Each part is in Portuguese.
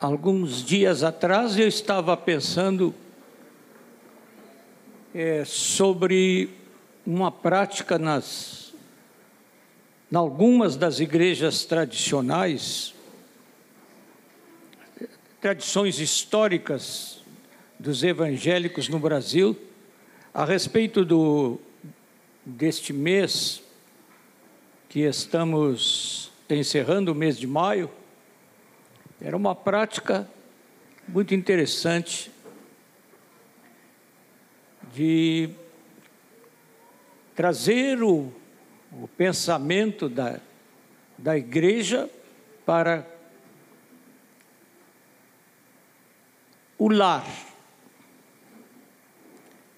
Alguns dias atrás eu estava pensando é, sobre uma prática nas em algumas das igrejas tradicionais, tradições históricas dos evangélicos no Brasil, a respeito do, deste mês que estamos encerrando o mês de maio, era uma prática muito interessante de trazer o, o pensamento da, da igreja para o lar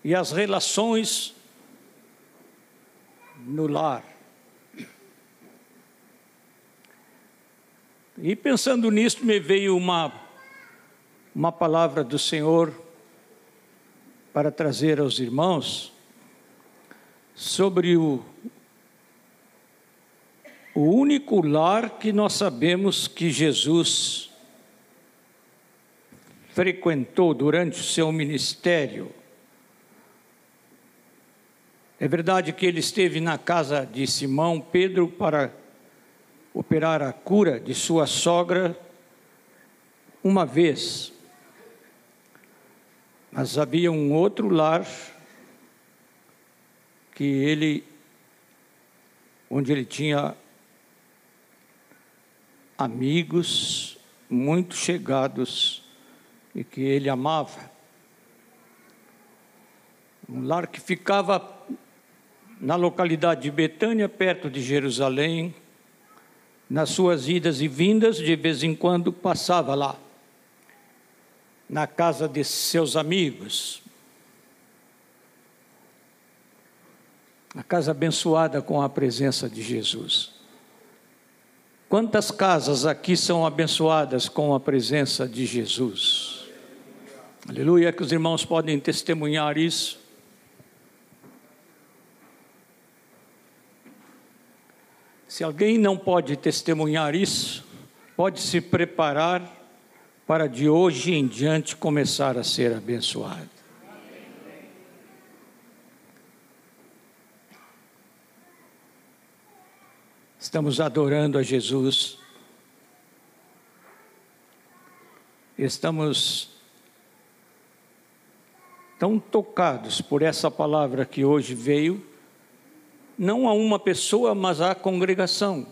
e as relações no lar. E pensando nisso, me veio uma, uma palavra do Senhor para trazer aos irmãos sobre o, o único lar que nós sabemos que Jesus frequentou durante o seu ministério. É verdade que ele esteve na casa de Simão Pedro para operar a cura de sua sogra uma vez. Mas havia um outro lar que ele onde ele tinha amigos muito chegados e que ele amava. Um lar que ficava na localidade de Betânia, perto de Jerusalém, nas suas idas e vindas, de vez em quando passava lá, na casa de seus amigos. A casa abençoada com a presença de Jesus. Quantas casas aqui são abençoadas com a presença de Jesus? Aleluia, que os irmãos podem testemunhar isso. Se alguém não pode testemunhar isso, pode se preparar para de hoje em diante começar a ser abençoado. Estamos adorando a Jesus. Estamos tão tocados por essa palavra que hoje veio não a uma pessoa, mas à congregação.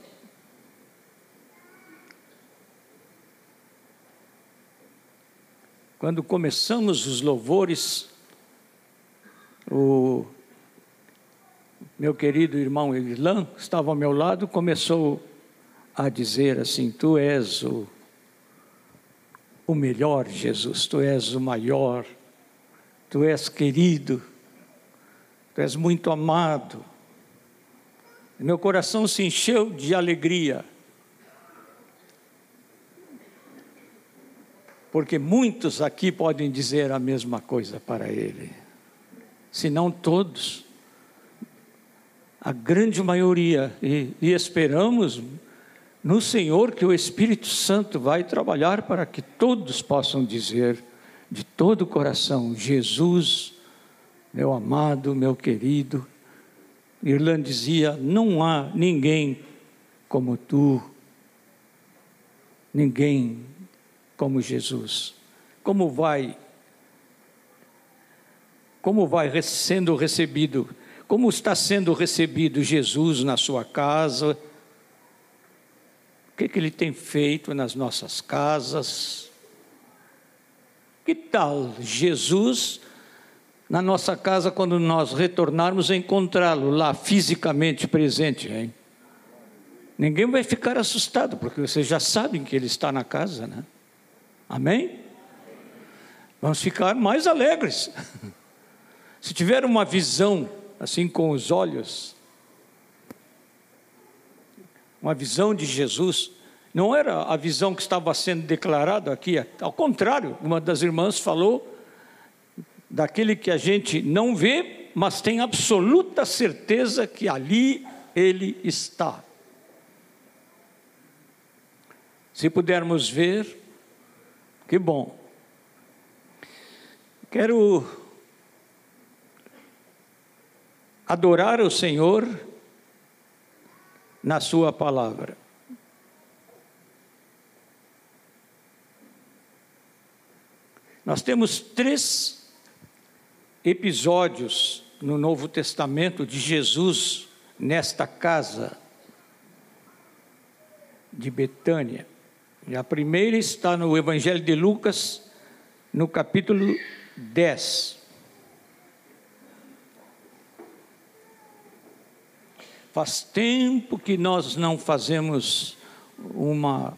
Quando começamos os louvores, o meu querido irmão Irlan, estava ao meu lado, começou a dizer assim: Tu és o, o melhor, Jesus, tu és o maior, tu és querido, tu és muito amado. Meu coração se encheu de alegria. Porque muitos aqui podem dizer a mesma coisa para ele, se não todos, a grande maioria, e, e esperamos no Senhor que o Espírito Santo vai trabalhar para que todos possam dizer de todo o coração: Jesus, meu amado, meu querido, Irlanda dizia: não há ninguém como tu, ninguém como Jesus. Como vai, como vai sendo recebido, como está sendo recebido Jesus na sua casa? O que, que ele tem feito nas nossas casas? Que tal Jesus na nossa casa quando nós retornarmos encontrá-lo lá fisicamente presente, hein? Ninguém vai ficar assustado, porque vocês já sabem que ele está na casa, né? Amém? Vamos ficar mais alegres. Se tiver uma visão assim com os olhos, uma visão de Jesus, não era a visão que estava sendo declarada aqui, ao contrário, uma das irmãs falou daquele que a gente não vê, mas tem absoluta certeza que ali ele está. Se pudermos ver Que bom. Quero adorar o Senhor na Sua palavra. Nós temos três episódios no Novo Testamento de Jesus nesta casa de Betânia. A primeira está no Evangelho de Lucas, no capítulo 10. Faz tempo que nós não fazemos uma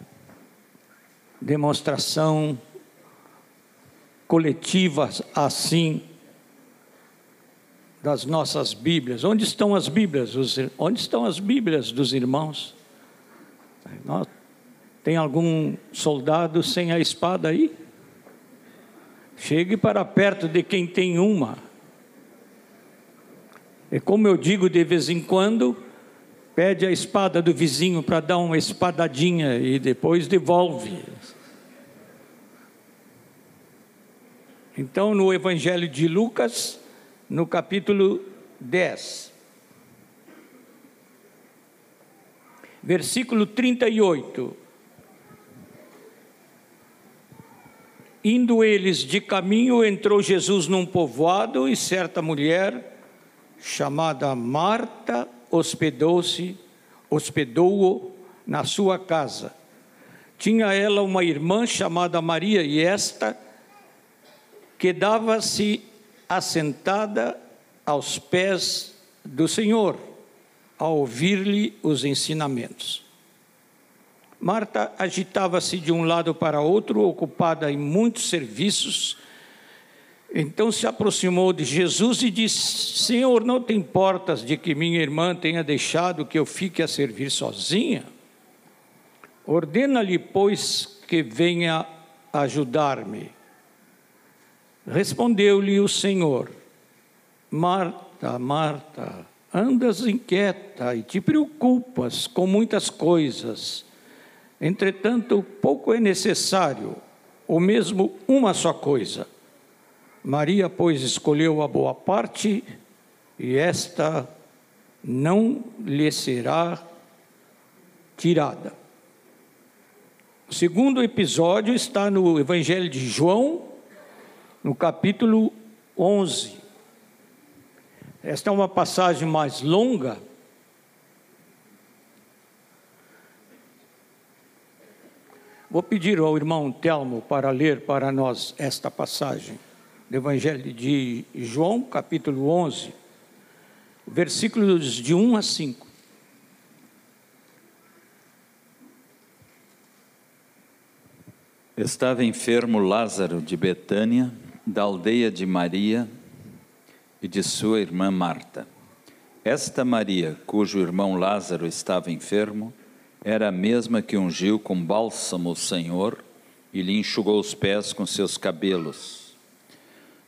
demonstração coletiva assim das nossas Bíblias. Onde estão as Bíblias? Onde estão as Bíblias dos irmãos? Tem algum soldado sem a espada aí? Chegue para perto de quem tem uma. E como eu digo de vez em quando, pede a espada do vizinho para dar uma espadadinha e depois devolve. Então, no Evangelho de Lucas, no capítulo 10, versículo 38. Indo eles de caminho, entrou Jesus num povoado e certa mulher, chamada Marta, hospedou-se, hospedou-o na sua casa. Tinha ela uma irmã chamada Maria, e esta quedava-se assentada aos pés do Senhor, a ouvir-lhe os ensinamentos. Marta agitava-se de um lado para outro, ocupada em muitos serviços. Então se aproximou de Jesus e disse: Senhor, não te importas de que minha irmã tenha deixado que eu fique a servir sozinha? Ordena-lhe, pois, que venha ajudar-me. Respondeu-lhe o Senhor: Marta, Marta, andas inquieta e te preocupas com muitas coisas. Entretanto, pouco é necessário, ou mesmo uma só coisa. Maria, pois, escolheu a boa parte, e esta não lhe será tirada. O segundo episódio está no Evangelho de João, no capítulo 11. Esta é uma passagem mais longa. Vou pedir ao irmão Telmo para ler para nós esta passagem do Evangelho de João, capítulo 11, versículos de 1 a 5. Estava enfermo Lázaro de Betânia, da aldeia de Maria e de sua irmã Marta. Esta Maria, cujo irmão Lázaro estava enfermo, era a mesma que ungiu com bálsamo o Senhor e lhe enxugou os pés com seus cabelos.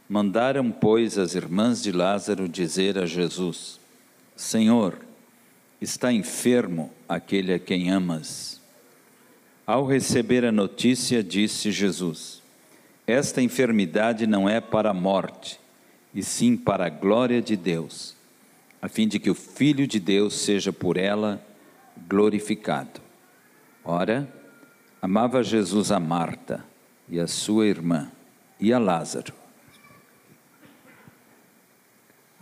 Mandaram, pois, as irmãs de Lázaro dizer a Jesus: Senhor, está enfermo aquele a quem amas. Ao receber a notícia, disse Jesus: esta enfermidade não é para a morte, e sim para a glória de Deus, a fim de que o Filho de Deus seja por ela glorificado. Ora, amava Jesus a Marta e a sua irmã e a Lázaro.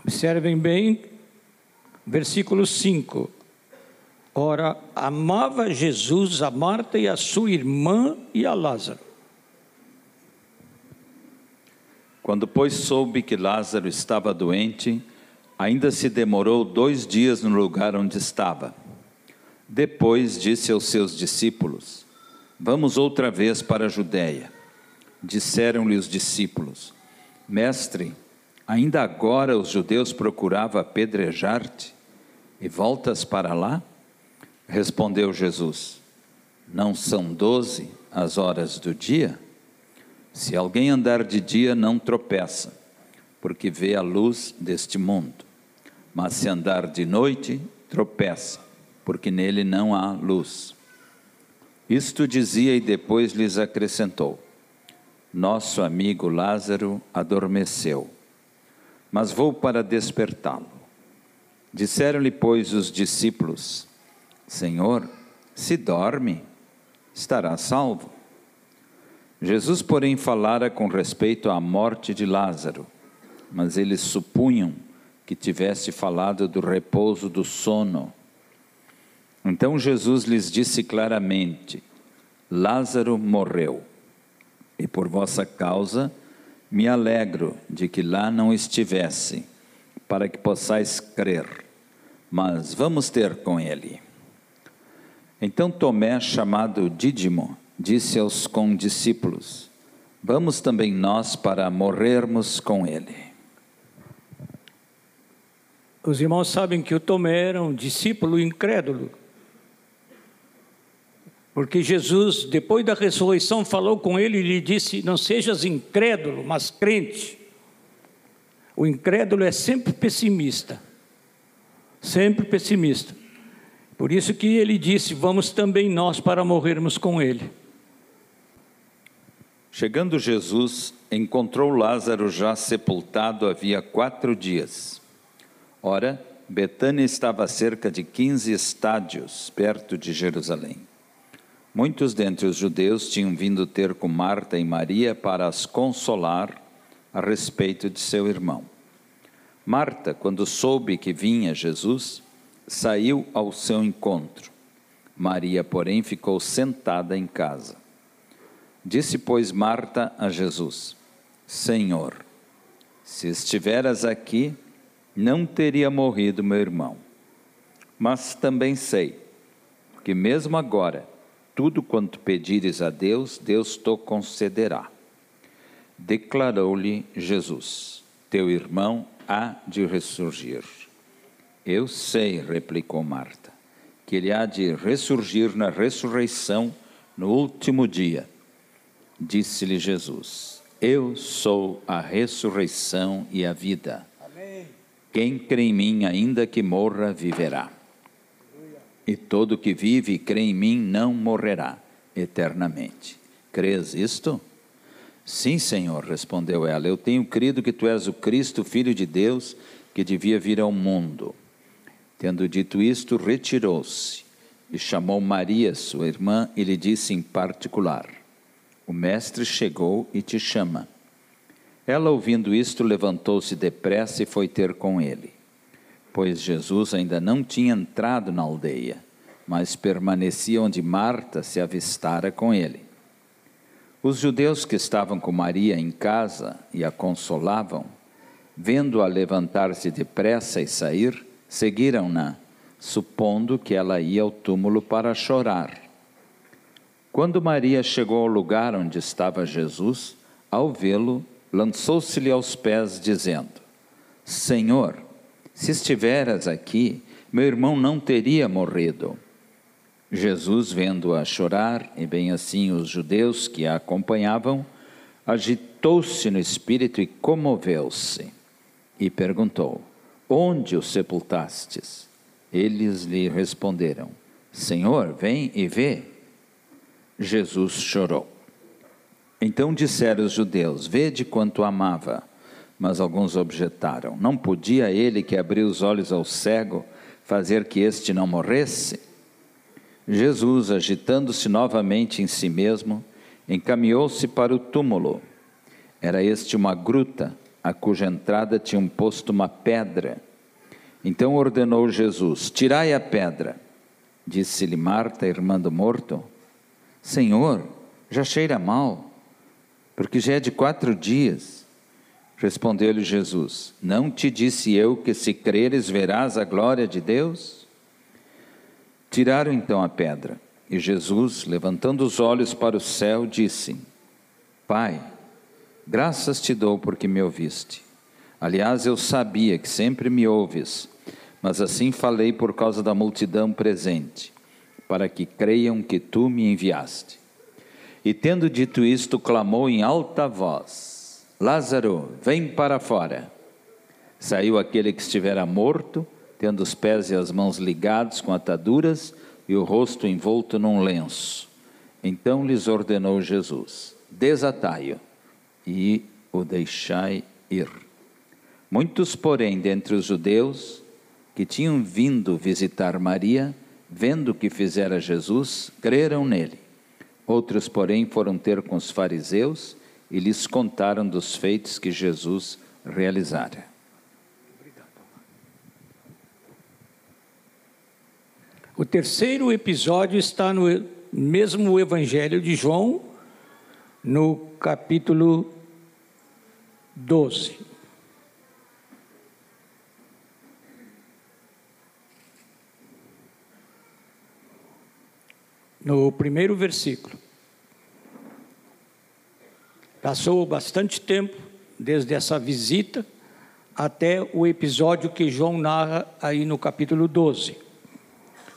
Observem bem, versículo 5. Ora, amava Jesus a Marta e a sua irmã e a Lázaro. Quando, pois, soube que Lázaro estava doente, ainda se demorou dois dias no lugar onde estava. Depois disse aos seus discípulos: Vamos outra vez para a Judéia. Disseram-lhe os discípulos: Mestre, ainda agora os judeus procuravam apedrejar-te e voltas para lá? Respondeu Jesus: Não são doze as horas do dia? Se alguém andar de dia, não tropeça, porque vê a luz deste mundo. Mas se andar de noite, tropeça, porque nele não há luz. Isto dizia e depois lhes acrescentou: Nosso amigo Lázaro adormeceu, mas vou para despertá-lo. Disseram-lhe, pois, os discípulos: Senhor, se dorme, estará salvo. Jesus, porém, falara com respeito à morte de Lázaro, mas eles supunham que tivesse falado do repouso do sono. Então Jesus lhes disse claramente: Lázaro morreu, e por vossa causa me alegro de que lá não estivesse, para que possais crer. Mas vamos ter com ele. Então Tomé, chamado Dídimo, disse aos condiscípulos: Vamos também nós para morrermos com ele. Os irmãos sabem que o Tomé era um discípulo incrédulo. Porque Jesus, depois da ressurreição, falou com ele e lhe disse: Não sejas incrédulo, mas crente. O incrédulo é sempre pessimista. Sempre pessimista. Por isso que ele disse: Vamos também nós para morrermos com ele. Chegando Jesus, encontrou Lázaro já sepultado havia quatro dias. Ora, Betânia estava a cerca de quinze estádios, perto de Jerusalém. Muitos dentre os judeus tinham vindo ter com Marta e Maria para as consolar a respeito de seu irmão. Marta, quando soube que vinha Jesus, saiu ao seu encontro. Maria, porém, ficou sentada em casa. Disse, pois, Marta a Jesus: Senhor, se estiveras aqui, não teria morrido meu irmão. Mas também sei que, mesmo agora, tudo quanto pedires a Deus, Deus te concederá. Declarou-lhe Jesus: Teu irmão há de ressurgir. Eu sei, replicou Marta, que ele há de ressurgir na ressurreição no último dia. Disse-lhe Jesus: Eu sou a ressurreição e a vida. Amém. Quem crê em mim, ainda que morra, viverá. E todo que vive e crê em mim não morrerá eternamente. Crês isto? Sim, Senhor, respondeu ela. Eu tenho crido que tu és o Cristo, filho de Deus, que devia vir ao mundo. Tendo dito isto, retirou-se e chamou Maria, sua irmã, e lhe disse em particular: O mestre chegou e te chama. Ela, ouvindo isto, levantou-se depressa e foi ter com ele pois Jesus ainda não tinha entrado na aldeia, mas permanecia onde Marta se avistara com ele. Os judeus que estavam com Maria em casa e a consolavam, vendo-a levantar-se depressa e sair, seguiram-na, supondo que ela ia ao túmulo para chorar. Quando Maria chegou ao lugar onde estava Jesus, ao vê-lo, lançou-se-lhe aos pés, dizendo: Senhor, se estiveras aqui, meu irmão não teria morrido. Jesus, vendo-a chorar, e bem assim os judeus que a acompanhavam, agitou-se no espírito e comoveu-se, e perguntou: Onde o sepultastes? Eles lhe responderam: Senhor, vem e vê. Jesus chorou. Então disseram os judeus: Vede quanto amava. Mas alguns objetaram: Não podia ele que abriu os olhos ao cego fazer que este não morresse? Jesus, agitando-se novamente em si mesmo, encaminhou-se para o túmulo. Era este uma gruta, a cuja entrada tinha posto uma pedra. Então ordenou Jesus: Tirai a pedra. Disse-lhe Marta, irmã do morto: Senhor, já cheira mal, porque já é de quatro dias. Respondeu-lhe Jesus: Não te disse eu que se creres verás a glória de Deus? Tiraram então a pedra, e Jesus, levantando os olhos para o céu, disse: Pai, graças te dou porque me ouviste. Aliás, eu sabia que sempre me ouves, mas assim falei por causa da multidão presente, para que creiam que tu me enviaste. E tendo dito isto, clamou em alta voz: Lázaro, vem para fora. Saiu aquele que estivera morto, tendo os pés e as mãos ligados com ataduras e o rosto envolto num lenço. Então lhes ordenou Jesus: Desatai-o, e o deixai ir. Muitos, porém, dentre os judeus que tinham vindo visitar Maria, vendo o que fizera Jesus, creram nele. Outros, porém, foram ter com os fariseus e lhes contaram dos feitos que Jesus realizara. O terceiro episódio está no mesmo Evangelho de João, no capítulo 12. No primeiro versículo. Passou bastante tempo desde essa visita até o episódio que João narra aí no capítulo 12.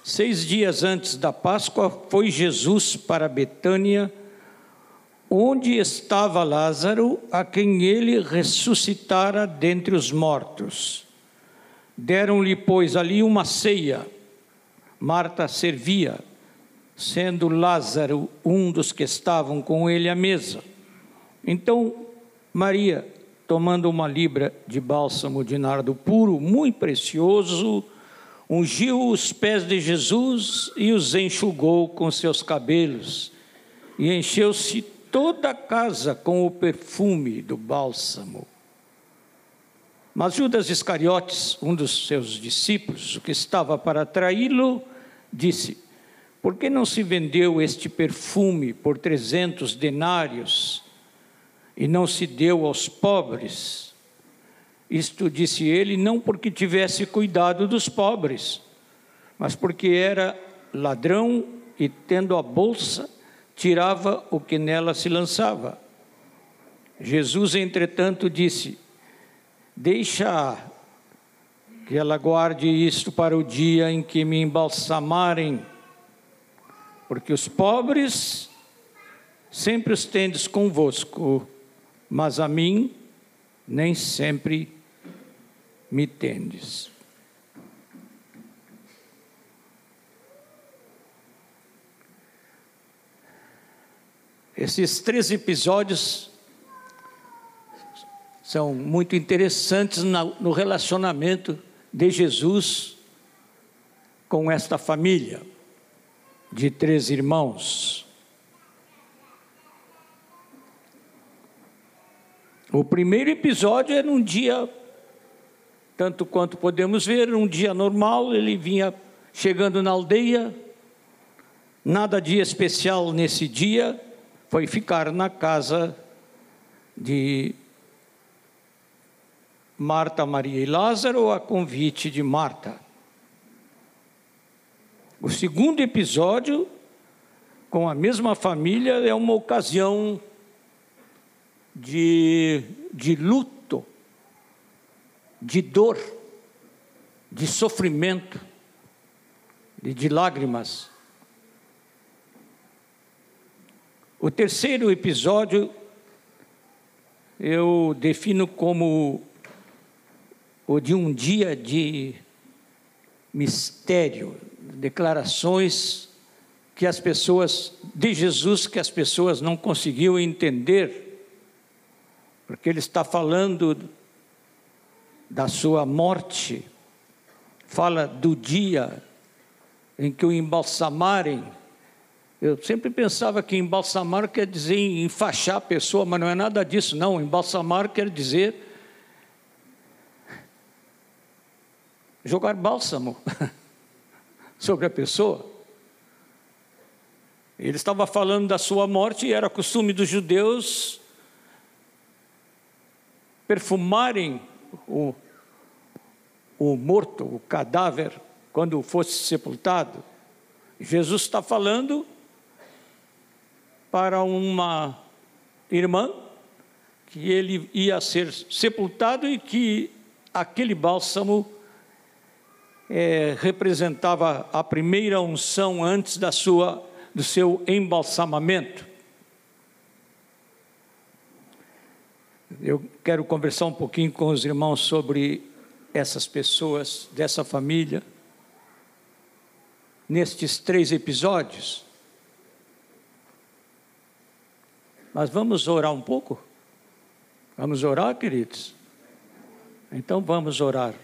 Seis dias antes da Páscoa, foi Jesus para Betânia, onde estava Lázaro, a quem ele ressuscitara dentre os mortos. Deram-lhe, pois, ali uma ceia. Marta servia, sendo Lázaro um dos que estavam com ele à mesa. Então, Maria, tomando uma libra de bálsamo de nardo puro, muito precioso, ungiu os pés de Jesus e os enxugou com seus cabelos, e encheu-se toda a casa com o perfume do bálsamo. Mas Judas Iscariotes, um dos seus discípulos, que estava para traí-lo, disse: Por que não se vendeu este perfume por trezentos denários e não se deu aos pobres? Isto disse ele não porque tivesse cuidado dos pobres, mas porque era ladrão e, tendo a bolsa, tirava o que nela se lançava. Jesus, entretanto, disse: Deixa que ela guarde isto para o dia em que me embalsamarem, porque os pobres sempre os tendes convosco, mas a mim nem sempre me tendes. Esses três episódios são muito interessantes no relacionamento de Jesus com esta família de três irmãos. O primeiro episódio era um dia tanto quanto podemos ver, um dia normal, ele vinha chegando na aldeia, nada de especial nesse dia, foi ficar na casa de Marta, Maria e Lázaro a convite de Marta. O segundo episódio, com a mesma família, é uma ocasião de, de luto de dor, de sofrimento, de, de lágrimas. O terceiro episódio eu defino como o de um dia de mistério, declarações que as pessoas de Jesus que as pessoas não conseguiam entender, porque ele está falando da sua morte, fala do dia em que o embalsamarem. Eu sempre pensava que embalsamar quer dizer enfaixar a pessoa, mas não é nada disso, não. Embalsamar quer dizer jogar bálsamo sobre a pessoa. Ele estava falando da sua morte e era costume dos judeus perfumarem o, o morto, o cadáver, quando fosse sepultado. Jesus está falando para uma irmã que ele ia ser sepultado e que aquele bálsamo é, representava a primeira unção antes da sua do seu embalsamamento. Eu quero conversar um pouquinho com os irmãos sobre essas pessoas dessa família nestes três episódios. Mas vamos orar um pouco? Vamos orar, queridos? Então vamos orar.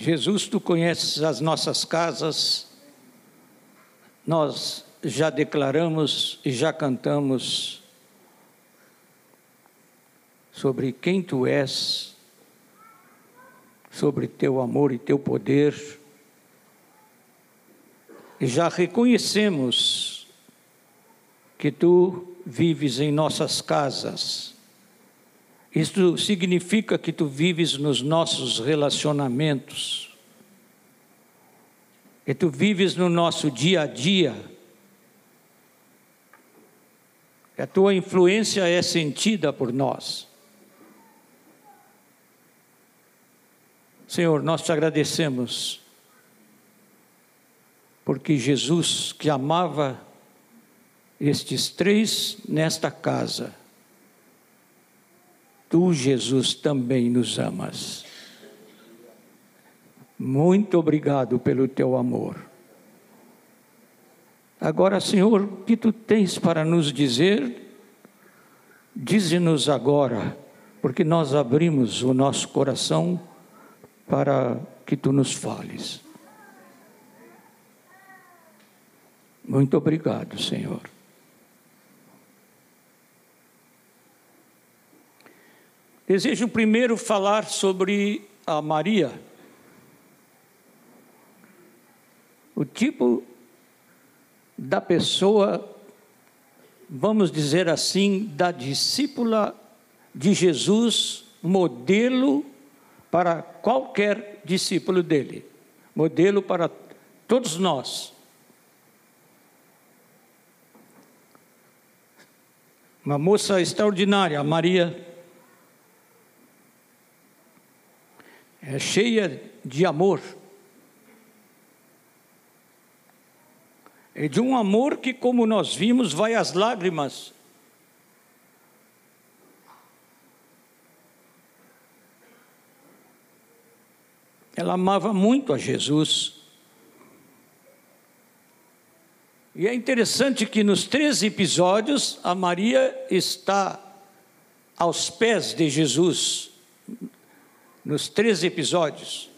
Jesus, tu conheces as nossas casas, nós já declaramos e já cantamos sobre quem tu és, sobre teu amor e teu poder, e já reconhecemos que tu vives em nossas casas. Isto significa que tu vives nos nossos relacionamentos, que tu vives no nosso dia a dia, a tua influência é sentida por nós. Senhor, nós te agradecemos, porque Jesus, que amava estes três nesta casa, tu, Jesus, também nos amas. Muito obrigado pelo teu amor. Agora, Senhor, o que tu tens para nos dizer? Dize-nos agora, porque nós abrimos o nosso coração para que tu nos fales. Muito obrigado, Senhor. Desejo primeiro falar sobre a Maria. O tipo da pessoa, vamos dizer assim, da discípula de Jesus, modelo para qualquer discípulo dele, modelo para todos nós. Uma moça extraordinária, Maria é cheia de amor. É de um amor que, como nós vimos, vai às lágrimas. Ela amava muito a Jesus. E é interessante que nos três episódios a Maria está aos pés de Jesus nos três episódios.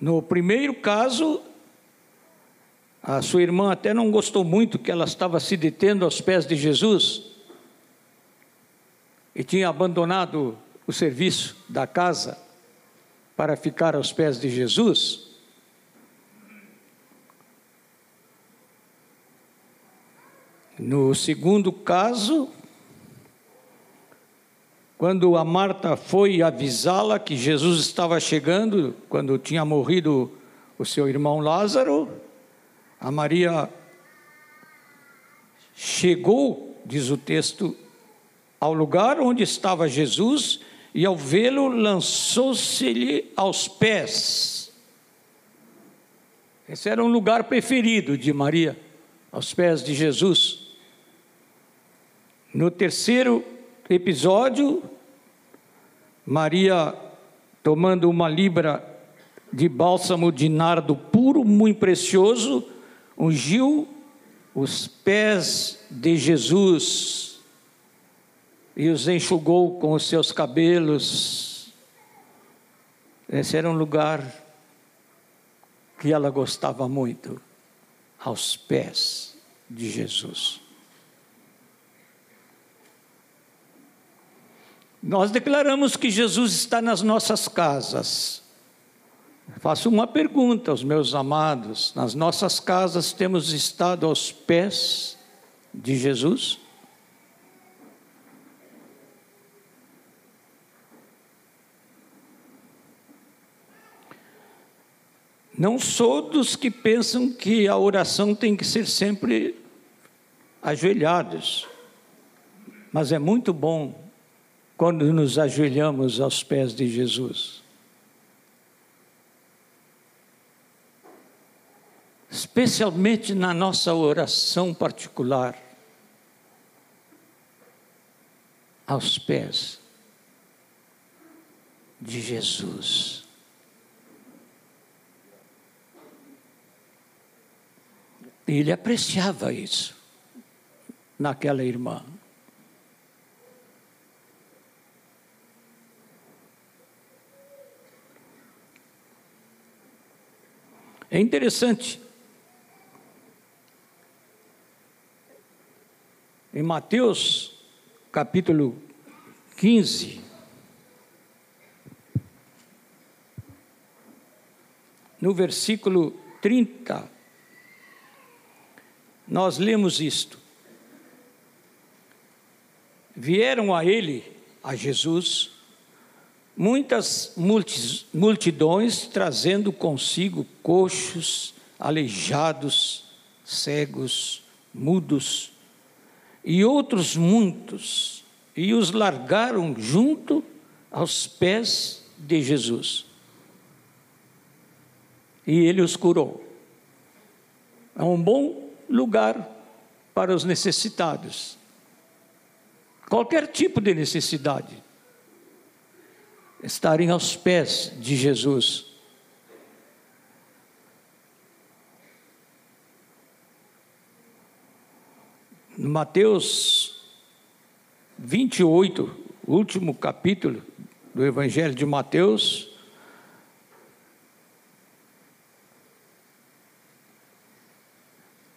No primeiro caso, a sua irmã até não gostou muito que ela estava se detendo aos pés de Jesus e tinha abandonado o serviço da casa para ficar aos pés de Jesus. No segundo caso, quando a Marta foi avisá-la que Jesus estava chegando, quando tinha morrido o seu irmão Lázaro, a Maria chegou, diz o texto, ao lugar onde estava Jesus e ao vê-lo lançou-se-lhe aos pés. Esse era um lugar preferido de Maria, aos pés de Jesus. No terceiro episódio, Maria tomando uma libra de bálsamo de nardo puro, muito precioso, ungiu os pés de Jesus e os enxugou com os seus cabelos. Esse era um lugar que ela gostava muito, aos pés de Jesus. Nós declaramos que Jesus está nas nossas casas. Faço uma pergunta aos meus amados: nas nossas casas temos estado aos pés de Jesus? Não sou dos que pensam que a oração tem que ser sempre ajoelhados, mas é muito bom quando nos ajoelhamos aos pés de Jesus. Especialmente na nossa oração particular, aos pés de Jesus. Ele apreciava isso naquela irmã. É interessante. Em Mateus, capítulo 15, no versículo 30, nós lemos isto. Vieram a ele, a Jesus, muitas multidões trazendo consigo coxos, aleijados, cegos, mudos e outros muitos, e os largaram junto aos pés de Jesus. E ele os curou. É um bom lugar para os necessitados. Qualquer tipo de necessidade estarem aos pés de Jesus. Mateus 28, último capítulo do Evangelho de Mateus,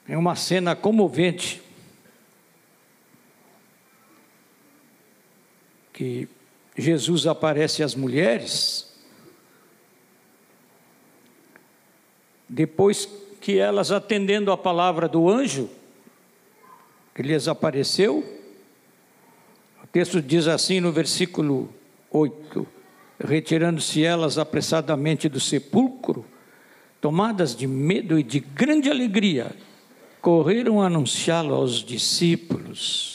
é uma cena comovente que Jesus aparece às mulheres, depois que elas atendendo a palavra do anjo, que lhes apareceu, o texto diz assim no versículo 8: Retirando-se elas apressadamente do sepulcro, tomadas de medo e de grande alegria, correram anunciá-lo aos discípulos.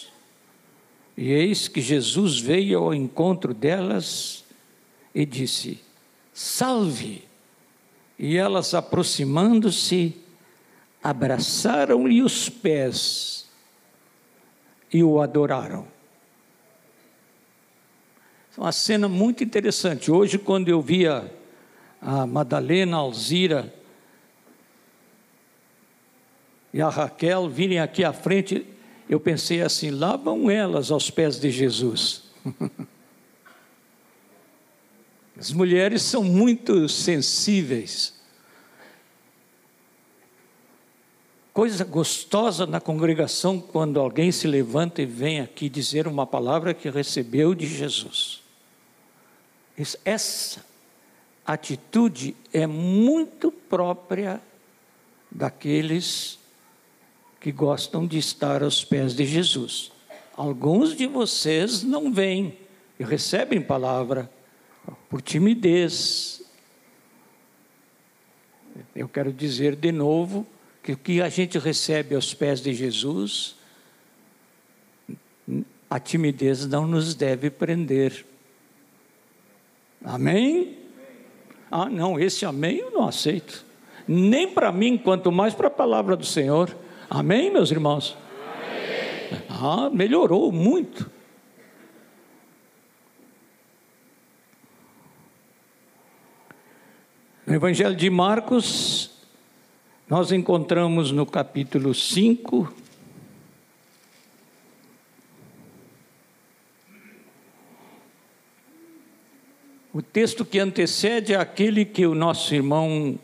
E eis que Jesus veio ao encontro delas e disse: Salve! E elas, aproximando-se, abraçaram-lhe os pés e o adoraram. É uma cena muito interessante. Hoje, quando eu via a Madalena, a Alzira e a Raquel virem aqui à frente, eu pensei assim: lá vão elas aos pés de Jesus. As mulheres são muito sensíveis. Coisa gostosa na congregação quando alguém se levanta e vem aqui dizer uma palavra que recebeu de Jesus. Essa atitude é muito própria daqueles que gostam de estar aos pés de Jesus. Alguns de vocês não vêm e recebem palavra por timidez. Eu quero dizer de novo que o que a gente recebe aos pés de Jesus, a timidez não nos deve prender. Amém? Ah, não, esse amém eu não aceito. Nem para mim, quanto mais para a palavra do Senhor. Amém, meus irmãos? Amém. Ah, melhorou muito. No Evangelho de Marcos, nós encontramos no capítulo 5, o texto que antecede é aquele que o nosso irmão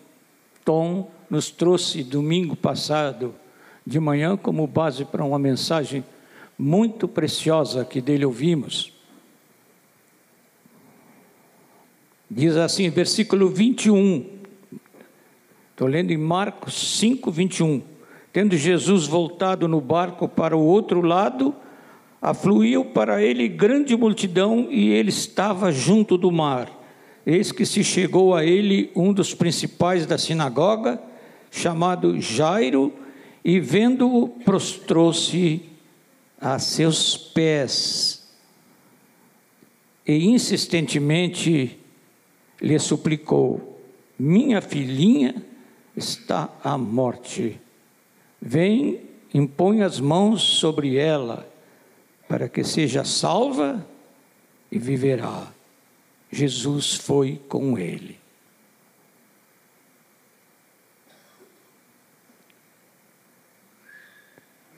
Tom nos trouxe domingo passado de manhã como base para uma mensagem muito preciosa que dele ouvimos. Diz assim, versículo 21. Estou lendo em Marcos 5, 21. Tendo Jesus voltado no barco para o outro lado, afluiu para ele grande multidão e ele estava junto do mar. Eis que se chegou a ele um dos principais da sinagoga, chamado Jairo, e vendo-o, prostrou-se a seus pés e insistentemente lhe suplicou: Minha filhinha está à morte. Vem, impõe as mãos sobre ela, para que seja salva e viverá. Jesus foi com ele.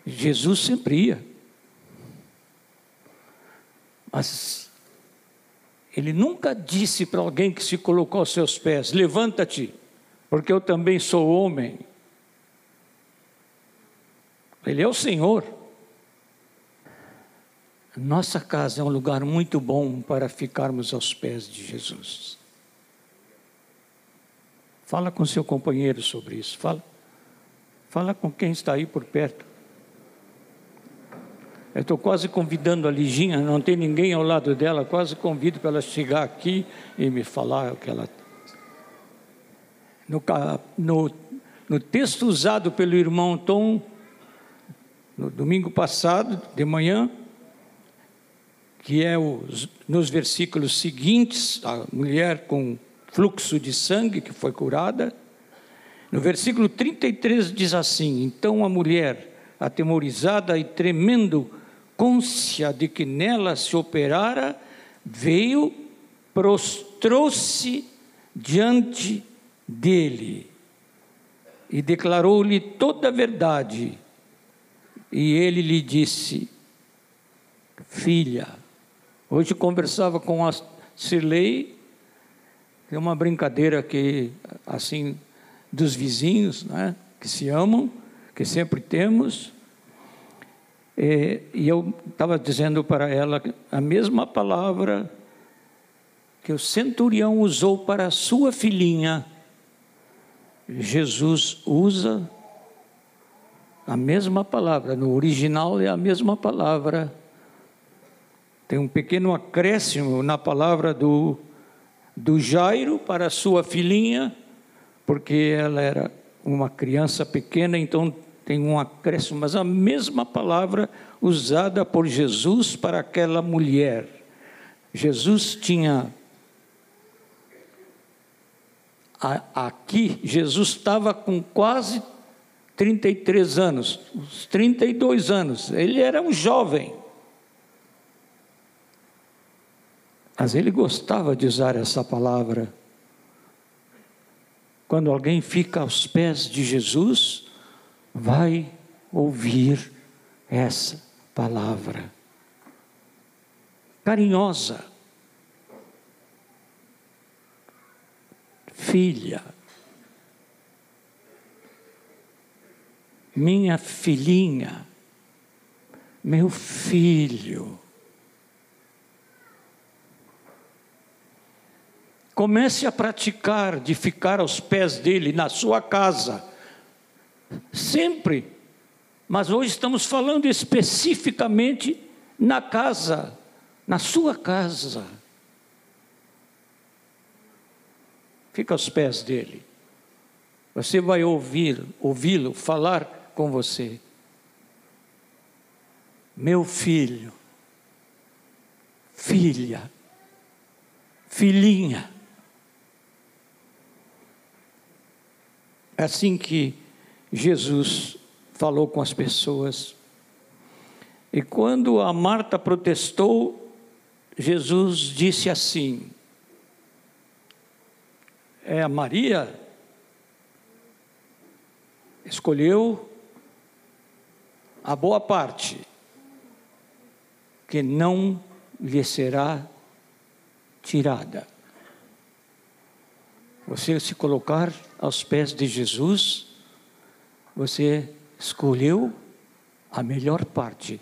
Jesus sempre ia. Mas ele nunca disse para alguém que se colocou aos seus pés: levanta-te, porque eu também sou homem. Ele é o Senhor. Nossa casa é um lugar muito bom para ficarmos aos pés de Jesus. Fala com seu companheiro sobre isso. Fala. Fala com quem está aí por perto. Estou quase convidando a Liginha, não tem ninguém ao lado dela, quase convido para ela chegar aqui e me falar o que ela. No, no, no texto usado pelo irmão Tom, no domingo passado, de manhã, que é os, nos versículos seguintes, a mulher com fluxo de sangue que foi curada. No versículo 33 diz assim: Então a mulher, atemorizada e tremendo, côncia de que nela se operara, veio, prostrou-se diante dele e declarou-lhe toda a verdade. E ele lhe disse: Filha, hoje conversava com a Cirlei, tem uma brincadeira que, assim, dos vizinhos, né, que se amam, que sempre temos. E, e eu estava dizendo para ela a mesma palavra que o centurião usou para a sua filhinha. Jesus usa a mesma palavra, no original é a mesma palavra. Tem um pequeno acréscimo na palavra do, do Jairo para sua filhinha, porque ela era uma criança pequena, então tem um acréscimo, mas a mesma palavra usada por Jesus para aquela mulher. Jesus tinha. Aqui, Jesus estava com quase 33 anos, uns 32 anos. Ele era um jovem. Mas ele gostava de usar essa palavra. Quando alguém fica aos pés de Jesus, vai ouvir essa palavra carinhosa. Filha, minha filhinha, meu filho. Comece a praticar de ficar aos pés dele na sua casa sempre. Mas hoje estamos falando especificamente na casa, na sua casa. Fica aos pés dele. Você vai ouvir, ouvi-lo falar com você. Meu filho, filha, filhinha. É assim que Jesus falou com as pessoas. E quando a Marta protestou, Jesus disse assim: É a Maria escolheu a boa parte, que não lhe será tirada. Você se colocar aos pés de Jesus, você escolheu a melhor parte,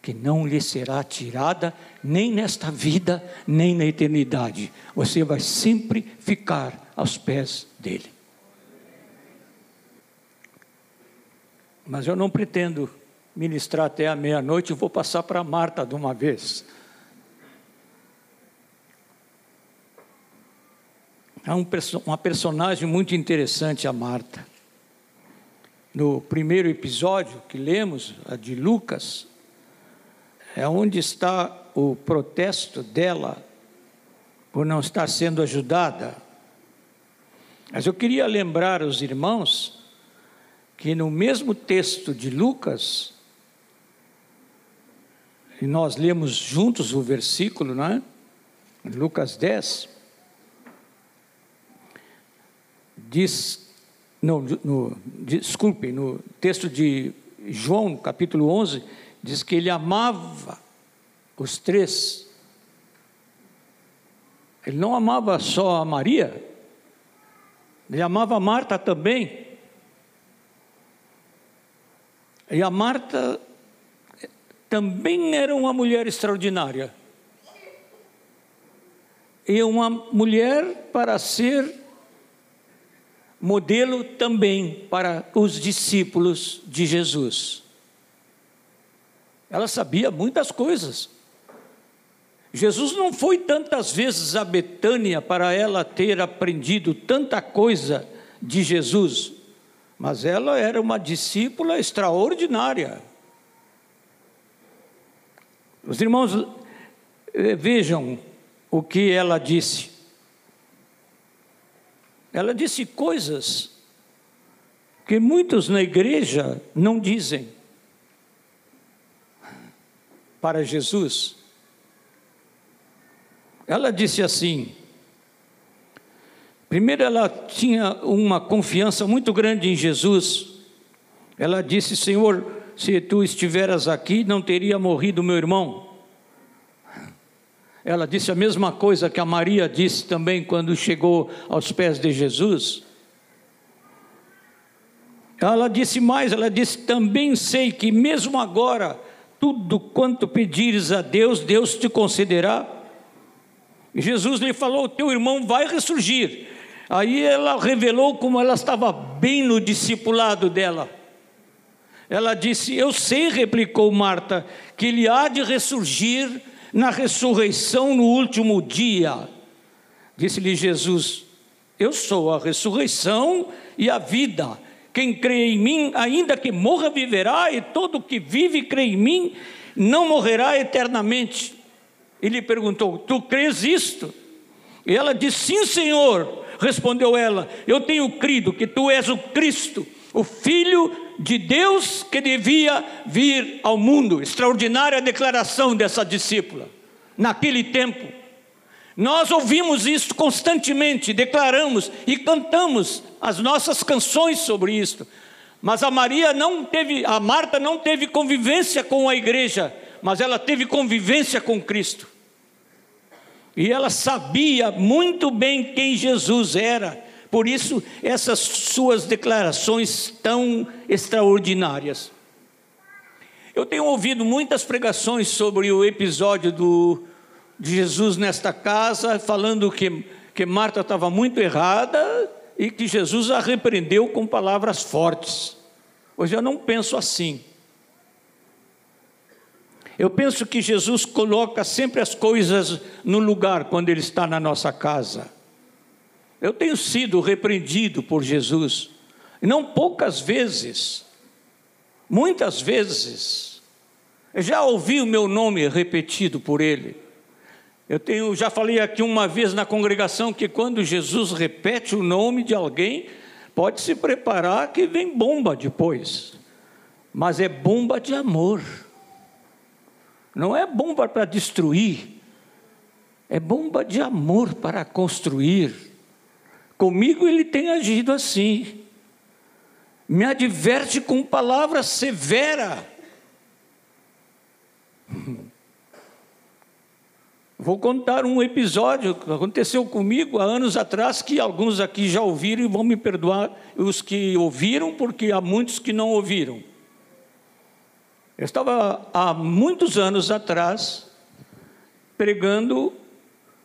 que não lhe será tirada nem nesta vida, nem na eternidade. Você vai sempre ficar aos pés dele. Mas eu não pretendo ministrar até a meia-noite, vou passar para Marta de uma vez. Há um, uma personagem muito interessante, a Marta no primeiro episódio que lemos, a de Lucas, é onde está o protesto dela por não estar sendo ajudada. Mas eu queria lembrar aos irmãos que no mesmo texto de Lucas, e nós lemos juntos o versículo, não é? Lucas 10, diz no, no, desculpe, no texto de João, capítulo 11, diz que ele amava os três. Ele não amava só a Maria, ele amava a Marta também. E a Marta também era uma mulher extraordinária. E uma mulher para ser modelo também para os discípulos de Jesus. Ela sabia muitas coisas. Jesus não foi tantas vezes a Betânia para ela ter aprendido tanta coisa de Jesus, mas ela era uma discípula extraordinária. Os irmãos, eh, vejam o que ela disse. Ela disse coisas que muitos na igreja não dizem para Jesus. Ela disse assim: primeiro, ela tinha uma confiança muito grande em Jesus. Ela disse: Senhor, se tu estiveras aqui, não teria morrido meu irmão. Ela disse a mesma coisa que a Maria disse também quando chegou aos pés de Jesus. Ela disse mais, ela disse: Também sei que mesmo agora, tudo quanto pedires a Deus, Deus te concederá. Jesus lhe falou: Teu irmão vai ressurgir. Aí ela revelou como ela estava bem no discipulado dela. Ela disse: Eu sei, replicou Marta, que ele há de ressurgir na ressurreição no último dia. Disse-lhe Jesus: Eu sou a ressurreição e a vida. Quem crê em mim, ainda que morra, viverá, e todo que vive e crê em mim, não morrerá eternamente. Ele perguntou: Tu crês isto? E ela disse: Sim, Senhor. Respondeu ela: Eu tenho crido que tu és o Cristo, o Filho de Deus que devia vir ao mundo. Extraordinária declaração dessa discípula. Naquele tempo, nós ouvimos isso constantemente, declaramos e cantamos as nossas canções sobre isso. Mas a Maria não teve, a Marta não teve convivência com a igreja, mas ela teve convivência com Cristo. E ela sabia muito bem quem Jesus era por isso, essas suas declarações tão extraordinárias. Eu tenho ouvido muitas pregações sobre o episódio do, de Jesus nesta casa, falando que, que Marta estava muito errada e que Jesus a repreendeu com palavras fortes. Hoje eu não penso assim. Eu penso que Jesus coloca sempre as coisas no lugar quando Ele está na nossa casa. Eu tenho sido repreendido por Jesus, não poucas vezes, muitas vezes. Eu já ouvi o meu nome repetido por ele. Eu tenho, já falei aqui uma vez na congregação que quando Jesus repete o nome de alguém, pode se preparar que vem bomba depois. Mas é bomba de amor. Não é bomba para destruir, é bomba de amor para construir. Comigo ele tem agido assim. Me adverte com palavra severa. Vou contar um episódio que aconteceu comigo há anos atrás, que alguns aqui já ouviram e vão me perdoar os que ouviram, porque há muitos que não ouviram. Eu estava há muitos anos atrás pregando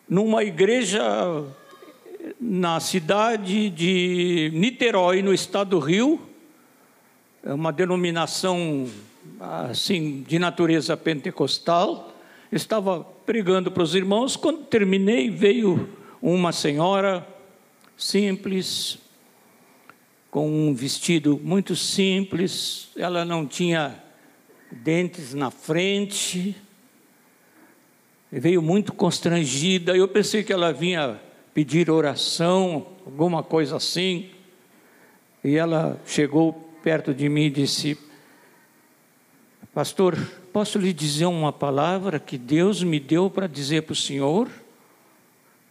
numa igreja na cidade de Niterói, no estado do Rio, é uma denominação assim de natureza pentecostal. Estava pregando para os irmãos, quando terminei, veio uma senhora simples, com um vestido muito simples, ela não tinha dentes na frente, veio muito constrangida. Eu pensei que ela vinha pedir oração, alguma coisa assim. E ela chegou perto de mim e disse: Pastor, posso lhe dizer uma palavra que Deus me deu para dizer para o senhor?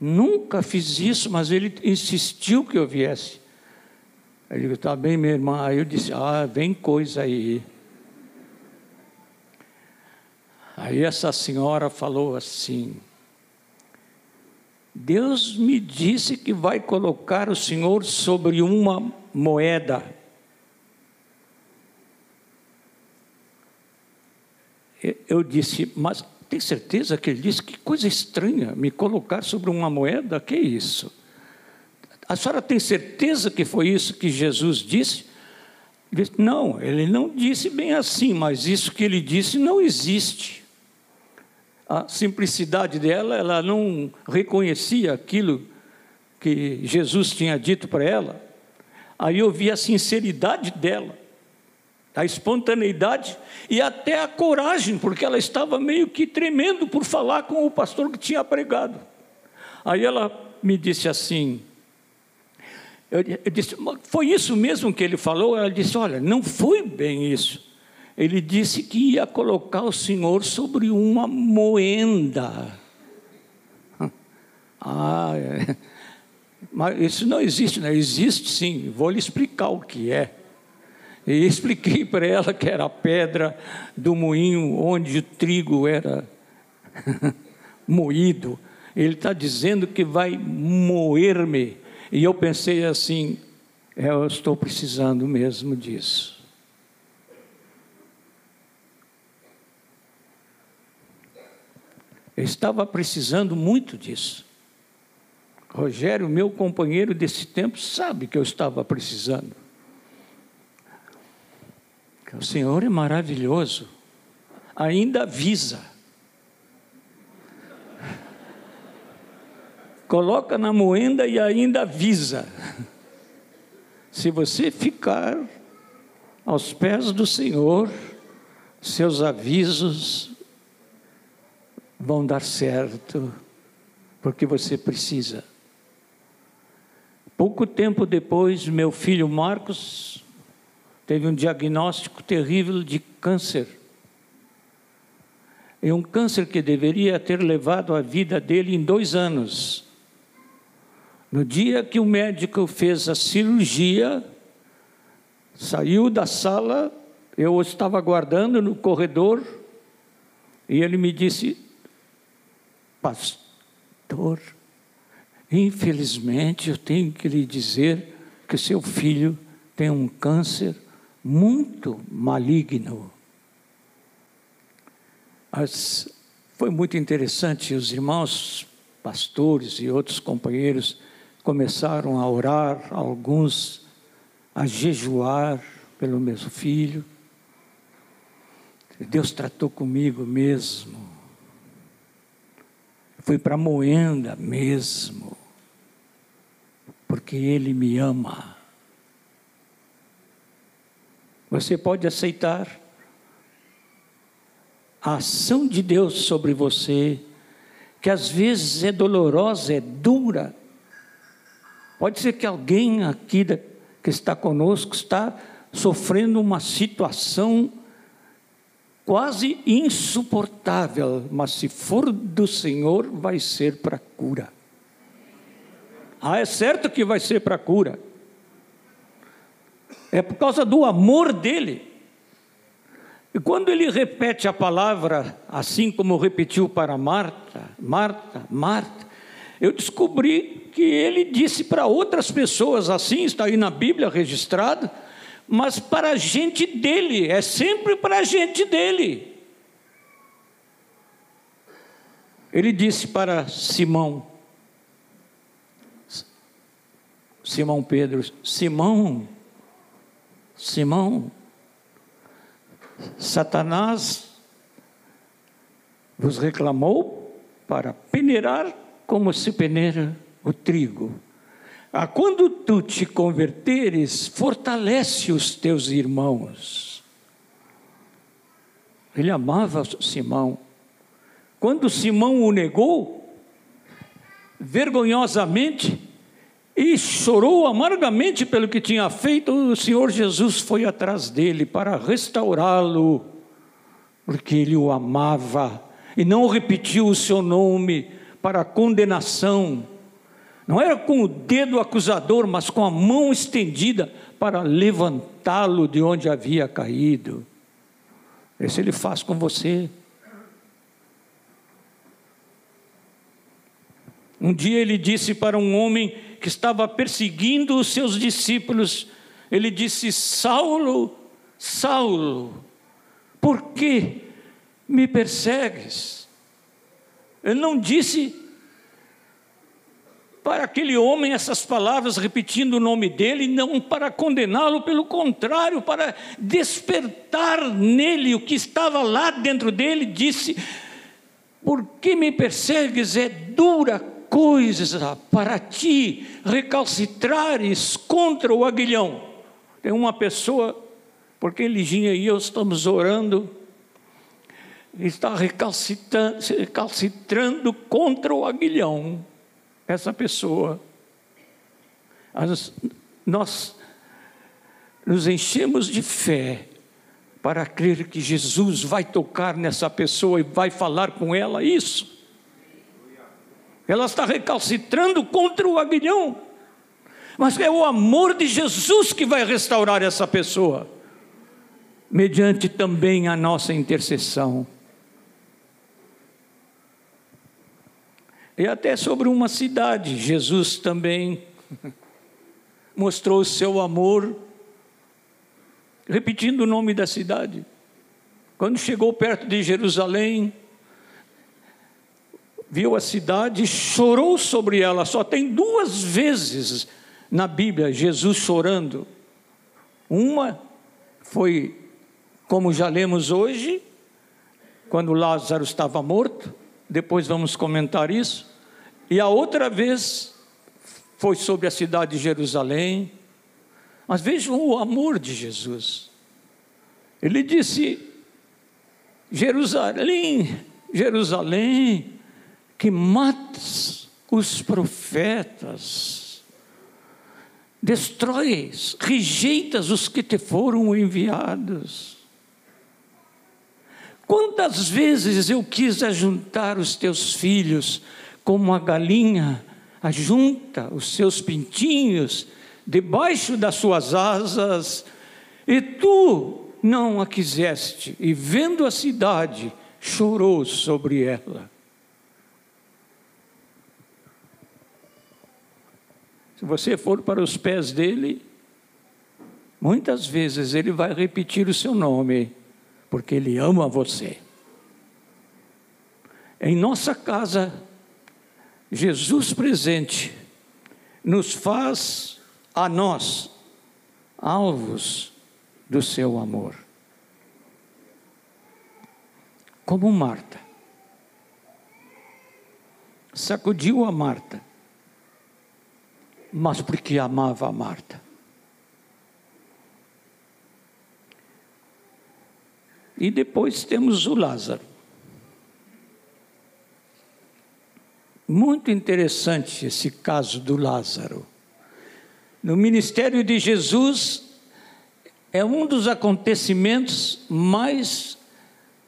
Nunca fiz isso, mas ele insistiu que eu viesse. Ele disse: Está bem, minha irmã. Aí eu disse: Ah, vem coisa aí. Aí essa senhora falou assim: Deus me disse que vai colocar o Senhor sobre uma moeda. Eu disse, mas tem certeza que ele disse? Que coisa estranha, me colocar sobre uma moeda? Que isso? A senhora tem certeza que foi isso que Jesus disse? disse? Não, ele não disse bem assim, mas isso que ele disse não existe. A simplicidade dela, ela não reconhecia aquilo que Jesus tinha dito para ela. Aí eu vi a sinceridade dela, a espontaneidade e até a coragem, porque ela estava meio que tremendo por falar com o pastor que tinha pregado. Aí ela me disse assim: eu, disse, foi isso mesmo que ele falou? Ela disse: Olha, não foi bem isso. Ele disse que ia colocar o Senhor sobre uma moenda. Ah, é. mas isso não existe, não existe sim. Vou lhe explicar o que é. E expliquei para ela que era a pedra do moinho onde o trigo era moído. Ele está dizendo que vai moer-me e eu pensei assim: é, eu estou precisando mesmo disso. Eu estava precisando muito disso. Rogério, meu companheiro desse tempo, sabe que eu estava precisando. O Senhor é maravilhoso, ainda avisa coloca na moenda e ainda avisa. Se você ficar aos pés do Senhor, seus avisos vão dar certo, porque você precisa. Pouco tempo depois, meu filho Marcos teve um diagnóstico terrível de câncer. E um câncer que deveria ter levado a vida dele em dois anos. No dia que o médico fez a cirurgia, saiu da sala, eu estava aguardando no corredor, e ele me disse: Pastor, infelizmente eu tenho que lhe dizer que seu filho tem um câncer muito maligno. Mas foi muito interessante, os irmãos pastores e outros companheiros começaram a orar, alguns a jejuar pelo meu filho. Deus tratou comigo mesmo. Fui para Moenda mesmo, porque Ele me ama. Você pode aceitar a ação de Deus sobre você, que às vezes é dolorosa, é dura, Pode ser que alguém aqui que está conosco está sofrendo uma situação quase insuportável, mas se for do Senhor, vai ser para cura. Ah, é certo que vai ser para cura. É por causa do amor dele. E quando ele repete a palavra, assim como repetiu para Marta, Marta, Marta, eu descobri que ele disse para outras pessoas assim, está aí na Bíblia registrado, mas para a gente dele, é sempre para a gente dele. Ele disse para Simão, Simão Pedro, Simão, Simão, Satanás vos reclamou para peneirar como se peneira o trigo. Ah, quando tu te converteres, fortalece os teus irmãos. Ele amava Simão. Quando Simão o negou, vergonhosamente, e chorou amargamente pelo que tinha feito, o Senhor Jesus foi atrás dele para restaurá-lo, porque ele o amava e não repetiu o seu nome, para condenação. Não era com o dedo acusador, mas com a mão estendida para levantá-lo de onde havia caído. Esse ele faz com você. Um dia ele disse para um homem que estava perseguindo os seus discípulos, ele disse: Saulo, Saulo, por que me persegues? Ele não disse para aquele homem essas palavras, repetindo o nome dele, não para condená-lo, pelo contrário, para despertar nele o que estava lá dentro dele, disse: Por que me persegues? É dura coisa para ti recalcitrares contra o aguilhão. Tem uma pessoa, porque Liginha e eu estamos orando, está recalcitrando, contra o aguilhão essa pessoa. Nós nos enchemos de fé para crer que Jesus vai tocar nessa pessoa e vai falar com ela isso. Ela está recalcitrando contra o aguilhão, mas é o amor de Jesus que vai restaurar essa pessoa, mediante também a nossa intercessão. E até sobre uma cidade, Jesus também mostrou o seu amor, repetindo o nome da cidade. Quando chegou perto de Jerusalém, viu a cidade, chorou sobre ela. Só tem duas vezes na Bíblia Jesus chorando. Uma foi, como já lemos hoje, quando Lázaro estava morto depois vamos comentar isso. E a outra vez foi sobre a cidade de Jerusalém. Mas vejam o amor de Jesus. Ele disse: Jerusalém, Jerusalém, que matas os profetas, destróis, rejeitas os que te foram enviados. Quantas vezes eu quis ajuntar os teus filhos, como a galinha ajunta os seus pintinhos debaixo das suas asas, e tu não a quiseste, e vendo a cidade, chorou sobre ela. Se você for para os pés dele, muitas vezes ele vai repetir o seu nome porque Ele ama você. Em nossa casa, Jesus presente nos faz a nós alvos do seu amor. Como Marta. Sacudiu a Marta, mas porque amava a Marta. E depois temos o Lázaro. Muito interessante esse caso do Lázaro. No ministério de Jesus, é um dos acontecimentos mais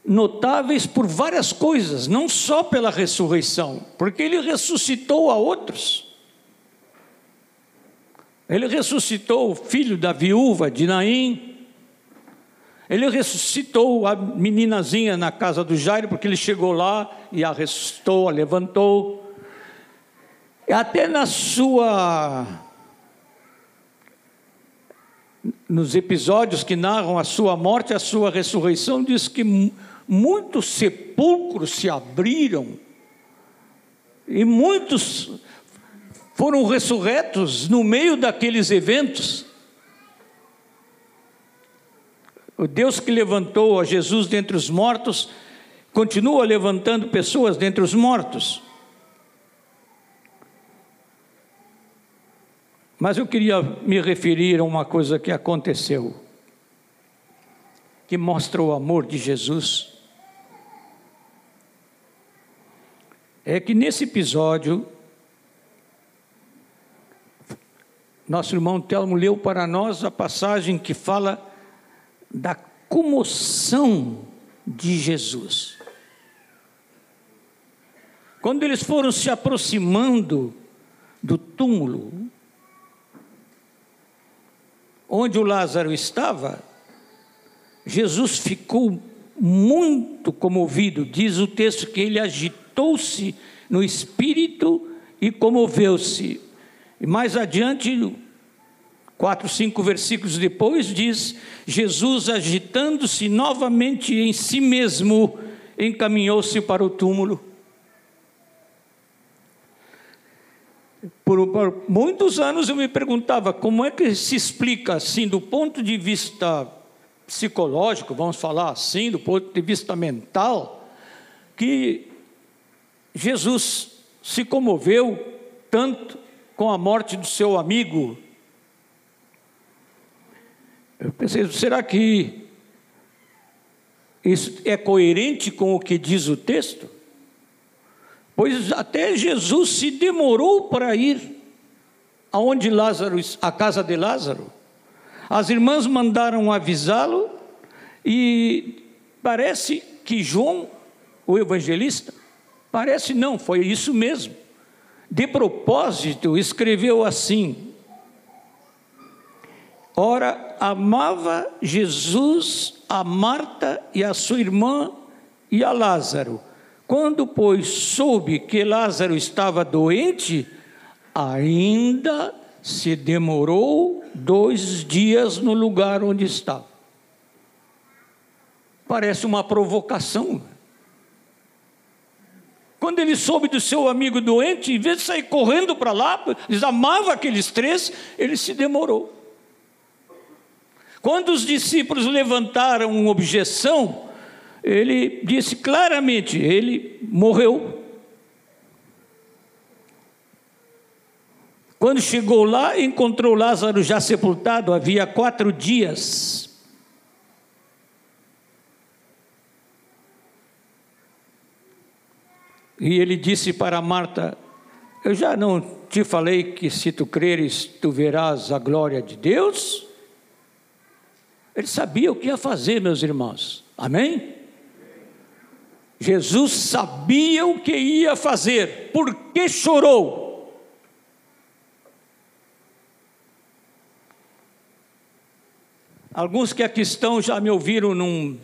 notáveis por várias coisas, não só pela ressurreição, porque ele ressuscitou a outros. Ele ressuscitou o filho da viúva de Naim, ele ressuscitou a meninazinha na casa do Jairo, porque ele chegou lá e a ressuscitou, a levantou. Até na sua. Nos episódios que narram a sua morte e a sua ressurreição, diz que muitos sepulcros se abriram e muitos foram ressurretos no meio daqueles eventos. O Deus que levantou a Jesus dentre os mortos, continua levantando pessoas dentre os mortos. Mas eu queria me referir a uma coisa que aconteceu, que mostra o amor de Jesus. É que nesse episódio, nosso irmão Telmo leu para nós a passagem que fala da comoção de Jesus. Quando eles foram se aproximando do túmulo, onde o Lázaro estava, Jesus ficou muito comovido. Diz o texto que ele agitou-se no espírito e comoveu-se. E mais adiante, quatro, cinco versículos depois, diz: Jesus, agitando-se novamente em si mesmo, encaminhou-se para o túmulo. Por, por, muitos anos eu me perguntava como é que se explica assim, do ponto de vista psicológico, vamos falar assim, do ponto de vista mental, que Jesus se comoveu tanto com a morte do seu amigo. Eu pensei, será que isso é coerente com o que diz o texto? Pois até Jesus se demorou para ir aonde Lázaro, a casa de Lázaro. As irmãs mandaram avisá-lo e parece que João, o evangelista, parece não, foi isso mesmo. De propósito, escreveu assim: Ora, amava Jesus a Marta e a sua irmã e a Lázaro. Quando, pois, soube que Lázaro estava doente, ainda se demorou dois dias no lugar onde estava. Parece uma provocação. Quando ele soube do seu amigo doente, em vez de sair correndo para lá, eles amavam aqueles três, ele se demorou. Quando os discípulos levantaram uma objeção, ele disse claramente: ele morreu. Quando chegou lá, encontrou Lázaro já sepultado, havia quatro dias. E ele disse para Marta: Eu já não te falei que se tu creres, tu verás a glória de Deus? Ele sabia o que ia fazer, meus irmãos. Amém? Jesus sabia o que ia fazer, por que chorou? Alguns que aqui estão já me ouviram num,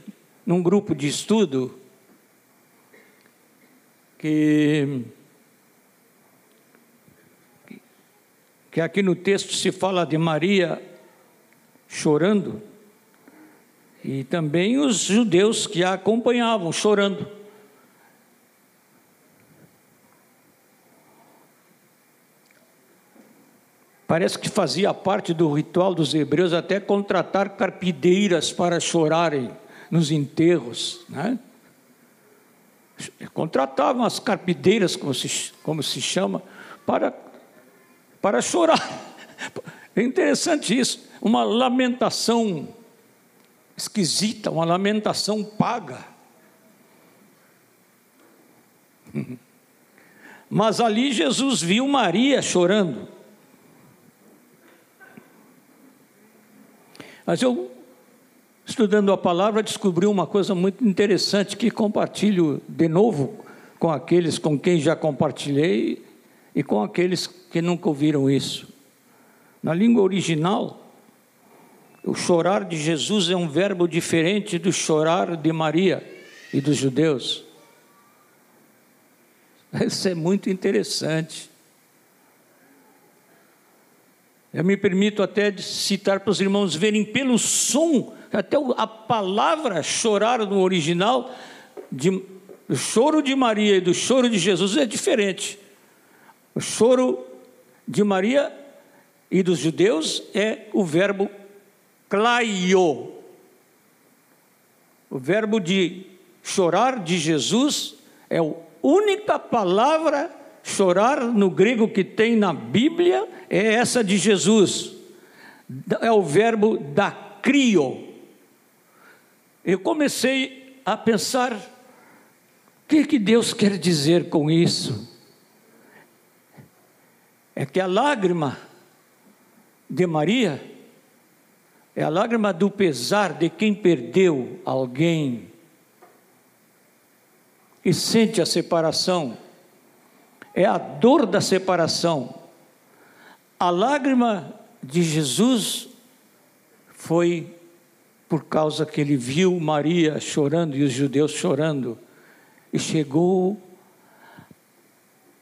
num grupo de estudo que, que aqui no texto se fala de Maria chorando e também os judeus que a acompanhavam chorando. Parece que fazia parte do ritual dos hebreus até contratar carpideiras para chorarem nos enterros. Né? Contratavam as carpideiras, como se, como se chama, para, para chorar. É interessante isso, uma lamentação esquisita, uma lamentação paga. Mas ali Jesus viu Maria chorando. Mas eu, estudando a palavra, descobri uma coisa muito interessante que compartilho de novo com aqueles com quem já compartilhei e com aqueles que nunca ouviram isso. Na língua original, o chorar de Jesus é um verbo diferente do chorar de Maria e dos judeus. Isso é muito interessante. Eu me permito até citar para os irmãos verem pelo som, até a palavra chorar no original, de, do choro de Maria e do choro de Jesus é diferente. O choro de Maria e dos judeus é o verbo claio. O verbo de chorar de Jesus é a única palavra chorar no grego que tem na Bíblia é essa de Jesus. É o verbo da crio. Eu comecei a pensar o que, que Deus quer dizer com isso. É que a lágrima de Maria é a lágrima do pesar de quem perdeu alguém. E sente a separação. É a dor da separação. A lágrima de Jesus foi por causa que ele viu Maria chorando e os judeus chorando, e chegou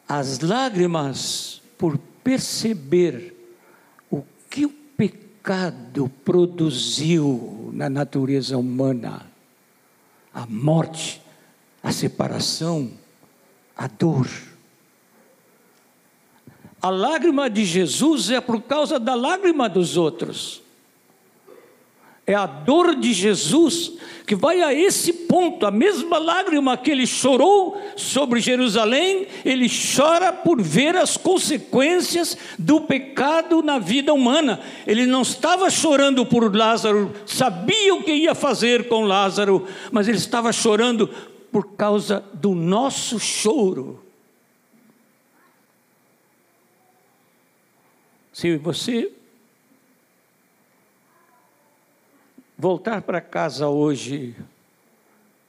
as lágrimas por perceber o que o pecado produziu na natureza humana, a morte, a separação, a dor. A lágrima de Jesus é por causa da lágrima dos outros. É a dor de Jesus que vai a esse ponto, a mesma lágrima que ele chorou sobre Jerusalém, ele chora por ver as consequências do pecado na vida humana. Ele não estava chorando por Lázaro, sabia o que ia fazer com Lázaro, mas ele estava chorando por causa do nosso choro. Se você voltar para casa hoje,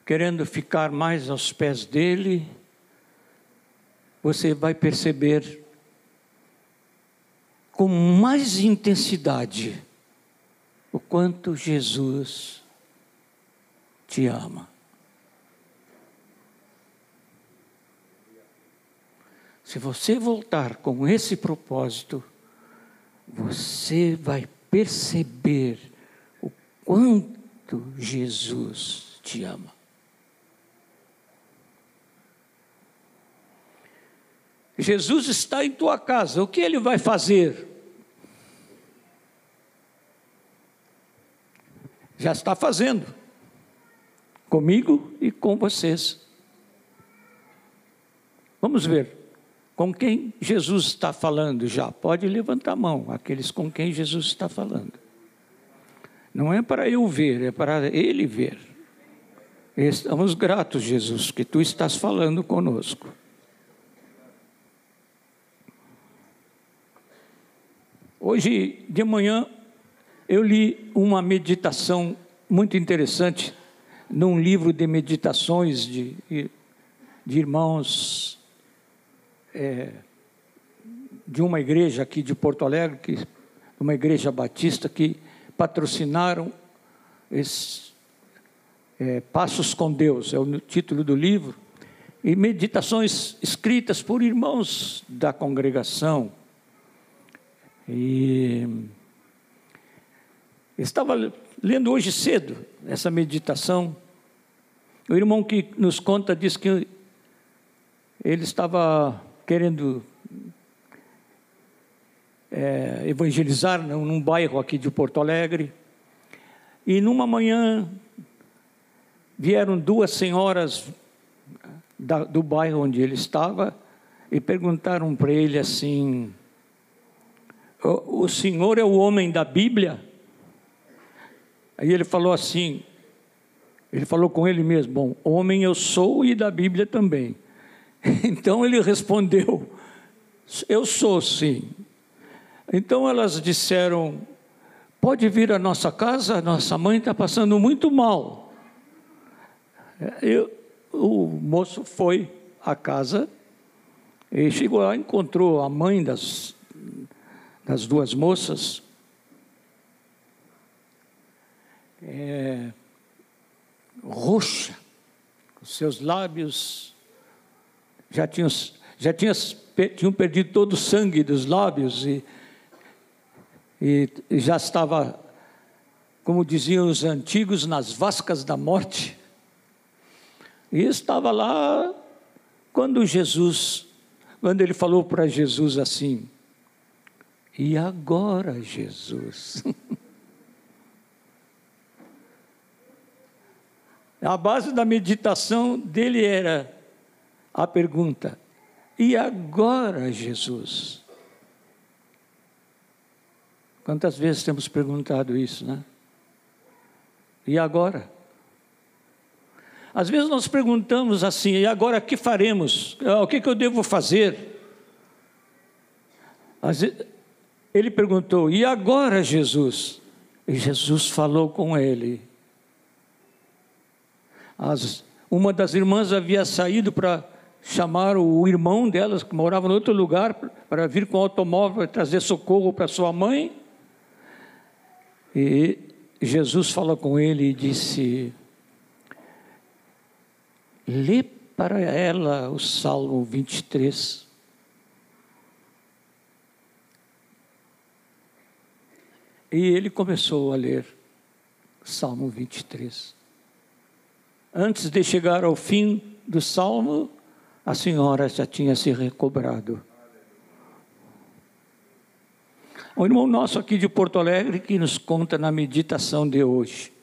querendo ficar mais aos pés dele, você vai perceber com mais intensidade o quanto Jesus te ama. Se você voltar com esse propósito, você vai perceber quanto Jesus te ama. Jesus está em tua casa, o que ele vai fazer? Já está fazendo, comigo e com vocês. Vamos ver. Com quem Jesus está falando já? Pode levantar a mão, aqueles com quem Jesus está falando. Não é para eu ver, é para Ele ver. Estamos gratos, Jesus, que Tu estás falando conosco. Hoje de manhã eu li uma meditação muito interessante num livro de meditações de, de irmãos é, de uma igreja aqui de Porto Alegre, que, uma igreja batista, que patrocinaram esses é, Passos com Deus, é o título do livro, e meditações escritas por irmãos da congregação. E estava lendo hoje cedo essa meditação. O irmão que nos conta diz que ele estava querendo é, evangelizar num, num bairro aqui de Porto Alegre. E numa manhã vieram duas senhoras da, do bairro onde ele estava e perguntaram para ele assim: o, o senhor é o homem da Bíblia? Aí ele falou assim: ele falou com ele mesmo: Bom, homem eu sou e da Bíblia também. Então ele respondeu: Eu sou sim. Então elas disseram: Pode vir à nossa casa, nossa mãe está passando muito mal. Eu, o moço foi à casa e chegou lá, encontrou a mãe das, das duas moças. É, roxa, com seus lábios já tinham, já tinham perdido todo o sangue dos lábios e, e já estava, como diziam os antigos, nas vascas da morte. E estava lá quando Jesus, quando ele falou para Jesus assim: E agora, Jesus? A base da meditação dele era: a pergunta: e agora, Jesus? Quantas vezes temos perguntado isso, né? E agora? Às vezes nós perguntamos assim: e agora que faremos? Ah, o que, que eu devo fazer? Ele perguntou: e agora, Jesus? E Jesus falou com ele. As, uma das irmãs havia saído para chamaram o irmão delas, que morava em outro lugar, para vir com o automóvel trazer socorro para sua mãe. E Jesus fala com ele e disse: Lê para ela o Salmo 23. E ele começou a ler Salmo 23. Antes de chegar ao fim do salmo, a senhora já tinha se recobrado. Um irmão nosso aqui de Porto Alegre que nos conta na meditação de hoje.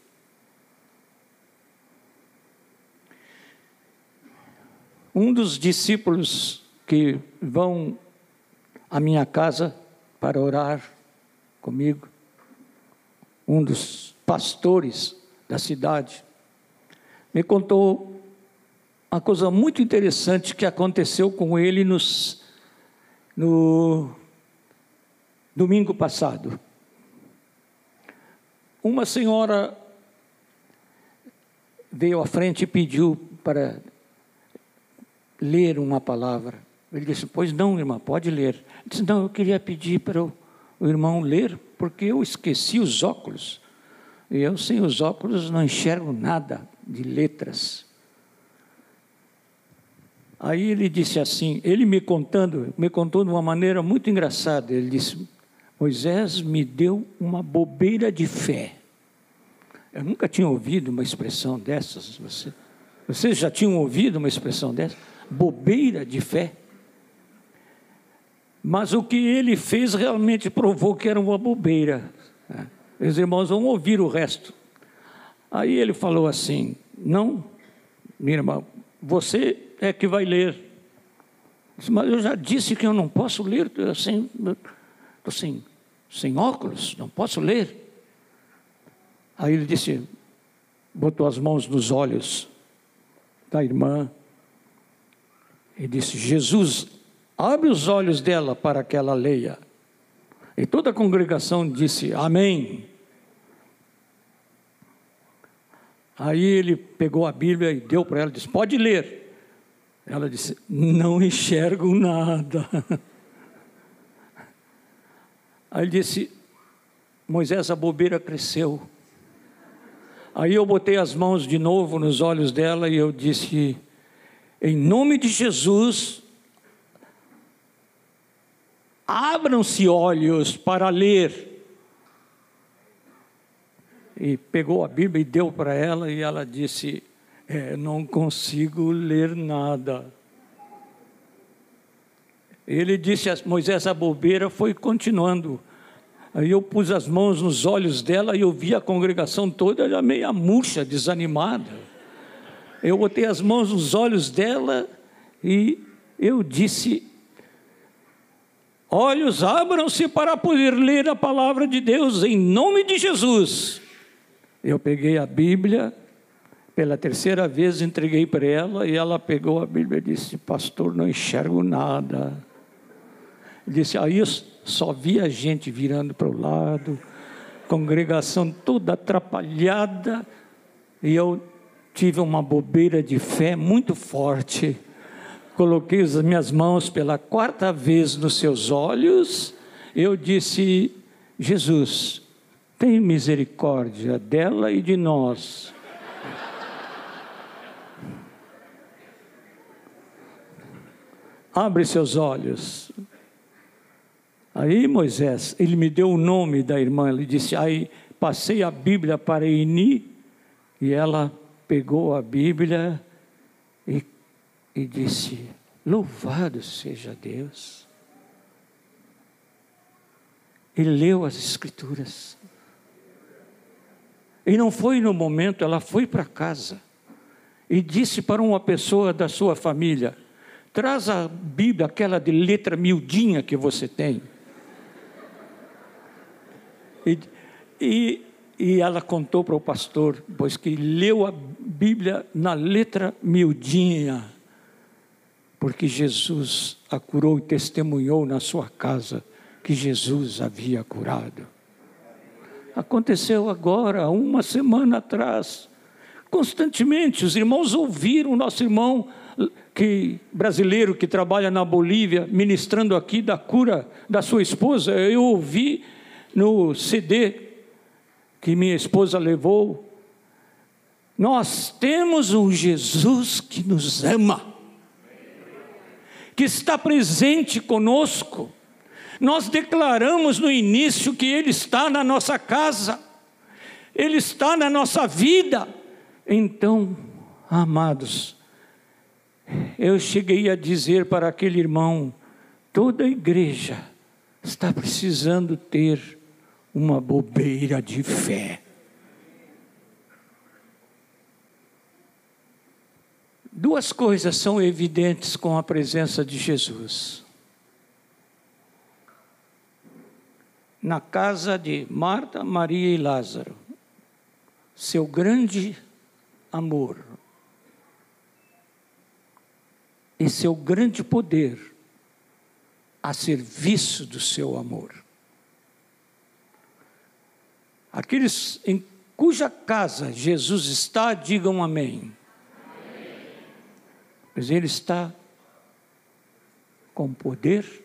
Um dos discípulos que vão à minha casa para orar comigo, um dos pastores da cidade, me contou uma coisa muito interessante que aconteceu com ele nos, no domingo passado. Uma senhora veio à frente e pediu para ler uma palavra. Ele disse: Pois não, irmã, pode ler. Ele disse: Não, eu queria pedir para o, o irmão ler, porque eu esqueci os óculos. E eu, sem os óculos, não enxergo nada de letras. Aí ele disse assim, ele me contando, me contou de uma maneira muito engraçada. Ele disse: Moisés me deu uma bobeira de fé. Eu nunca tinha ouvido uma expressão dessas. Você, vocês já tinham ouvido uma expressão dessa? Bobeira de fé. Mas o que ele fez realmente provou que era uma bobeira. Os irmãos vão ouvir o resto. Aí ele falou assim: Não, minha irmã, você é que vai ler. Mas eu já disse que eu não posso ler, estou sem, sem, óculos, não posso ler. Aí ele disse, botou as mãos nos olhos da irmã e disse: Jesus, abre os olhos dela para que ela leia. E toda a congregação disse: Amém. Aí ele pegou a Bíblia e deu para ela disse: Pode ler. Ela disse: Não enxergo nada. Aí ele disse: Moisés, a bobeira cresceu. Aí eu botei as mãos de novo nos olhos dela e eu disse: Em nome de Jesus, abram-se olhos para ler e pegou a Bíblia e deu para ela, e ela disse: é, Não consigo ler nada. Ele disse a Moisés: A bobeira foi continuando. Aí eu pus as mãos nos olhos dela e eu vi a congregação toda já meia murcha, desanimada. Eu botei as mãos nos olhos dela e eu disse: Olhos abram-se para poder ler a palavra de Deus em nome de Jesus. Eu peguei a Bíblia, pela terceira vez entreguei para ela e ela pegou a Bíblia e disse: Pastor, não enxergo nada. Disse: Aí eu só via gente virando para o lado, congregação toda atrapalhada, e eu tive uma bobeira de fé muito forte. Coloquei as minhas mãos pela quarta vez nos seus olhos, eu disse: Jesus, tem misericórdia dela e de nós. Abre seus olhos. Aí Moisés, ele me deu o nome da irmã, ele disse, aí passei a Bíblia para Eni, e ela pegou a Bíblia e, e disse, louvado seja Deus. E leu as Escrituras. E não foi no momento, ela foi para casa e disse para uma pessoa da sua família: traz a Bíblia, aquela de letra miudinha que você tem. E, e, e ela contou para o pastor, pois que leu a Bíblia na letra miudinha, porque Jesus a curou e testemunhou na sua casa que Jesus havia curado. Aconteceu agora, uma semana atrás. Constantemente, os irmãos ouviram o nosso irmão que brasileiro que trabalha na Bolívia, ministrando aqui da cura da sua esposa. Eu ouvi no CD que minha esposa levou. Nós temos um Jesus que nos ama, que está presente conosco Nós declaramos no início que Ele está na nossa casa, Ele está na nossa vida. Então, amados, eu cheguei a dizer para aquele irmão: toda a igreja está precisando ter uma bobeira de fé. Duas coisas são evidentes com a presença de Jesus. Na casa de Marta, Maria e Lázaro, seu grande amor e seu grande poder a serviço do seu amor. Aqueles em cuja casa Jesus está, digam amém. Mas ele está com poder,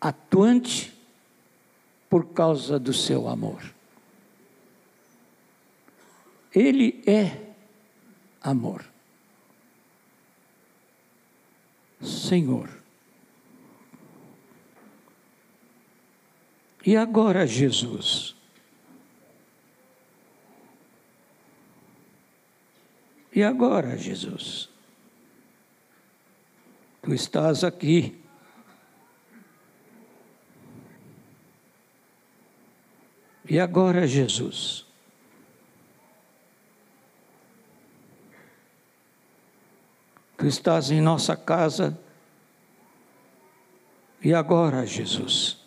atuante por causa do seu amor. Ele é amor. Senhor. E agora, Jesus? E agora, Jesus? Tu estás aqui. E agora, Jesus? Tu estás em nossa casa. E agora, Jesus?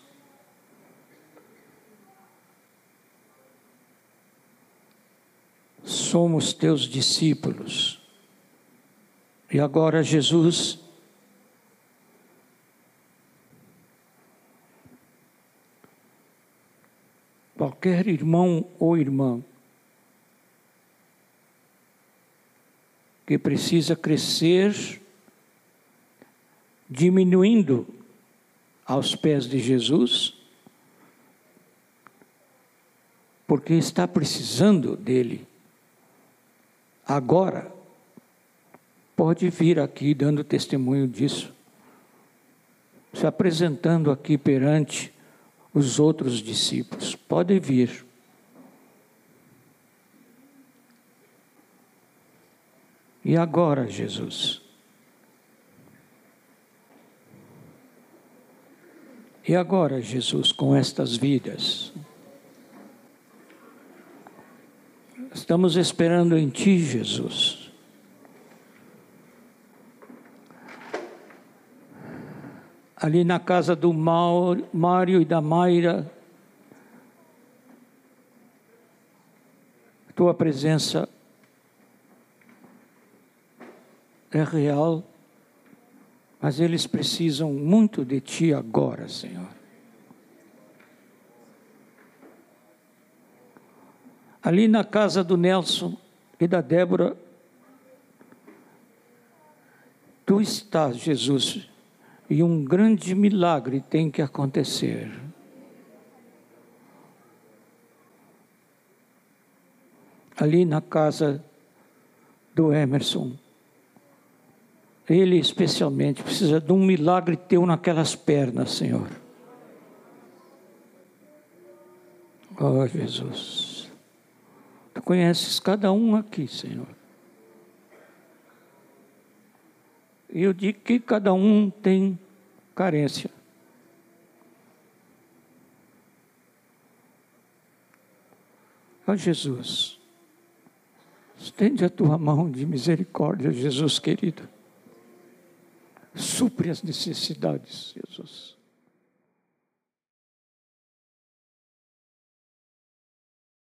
Somos teus discípulos. E agora, Jesus, qualquer irmão ou irmã que precisa crescer, diminuindo aos pés de Jesus, porque está precisando dele agora pode vir aqui dando testemunho disso, se apresentando aqui perante os outros discípulos. Pode vir. E agora, Jesus? E agora, Jesus, com estas vidas? Estamos esperando em Ti, Jesus. Ali na casa do Mário e da Mayra, Tua presença é real, mas eles precisam muito de Ti agora, Senhor. Ali na casa do Nelson e da Débora, tu estás, Jesus, e um grande milagre tem que acontecer. Ali na casa do Emerson, ele especialmente precisa de um milagre teu naquelas pernas, Senhor. Oh, Jesus. Tu conheces cada um aqui, Senhor. E eu digo que cada um tem carência. Ó Jesus, estende a tua mão de misericórdia, Jesus querido. Supre as necessidades, Jesus.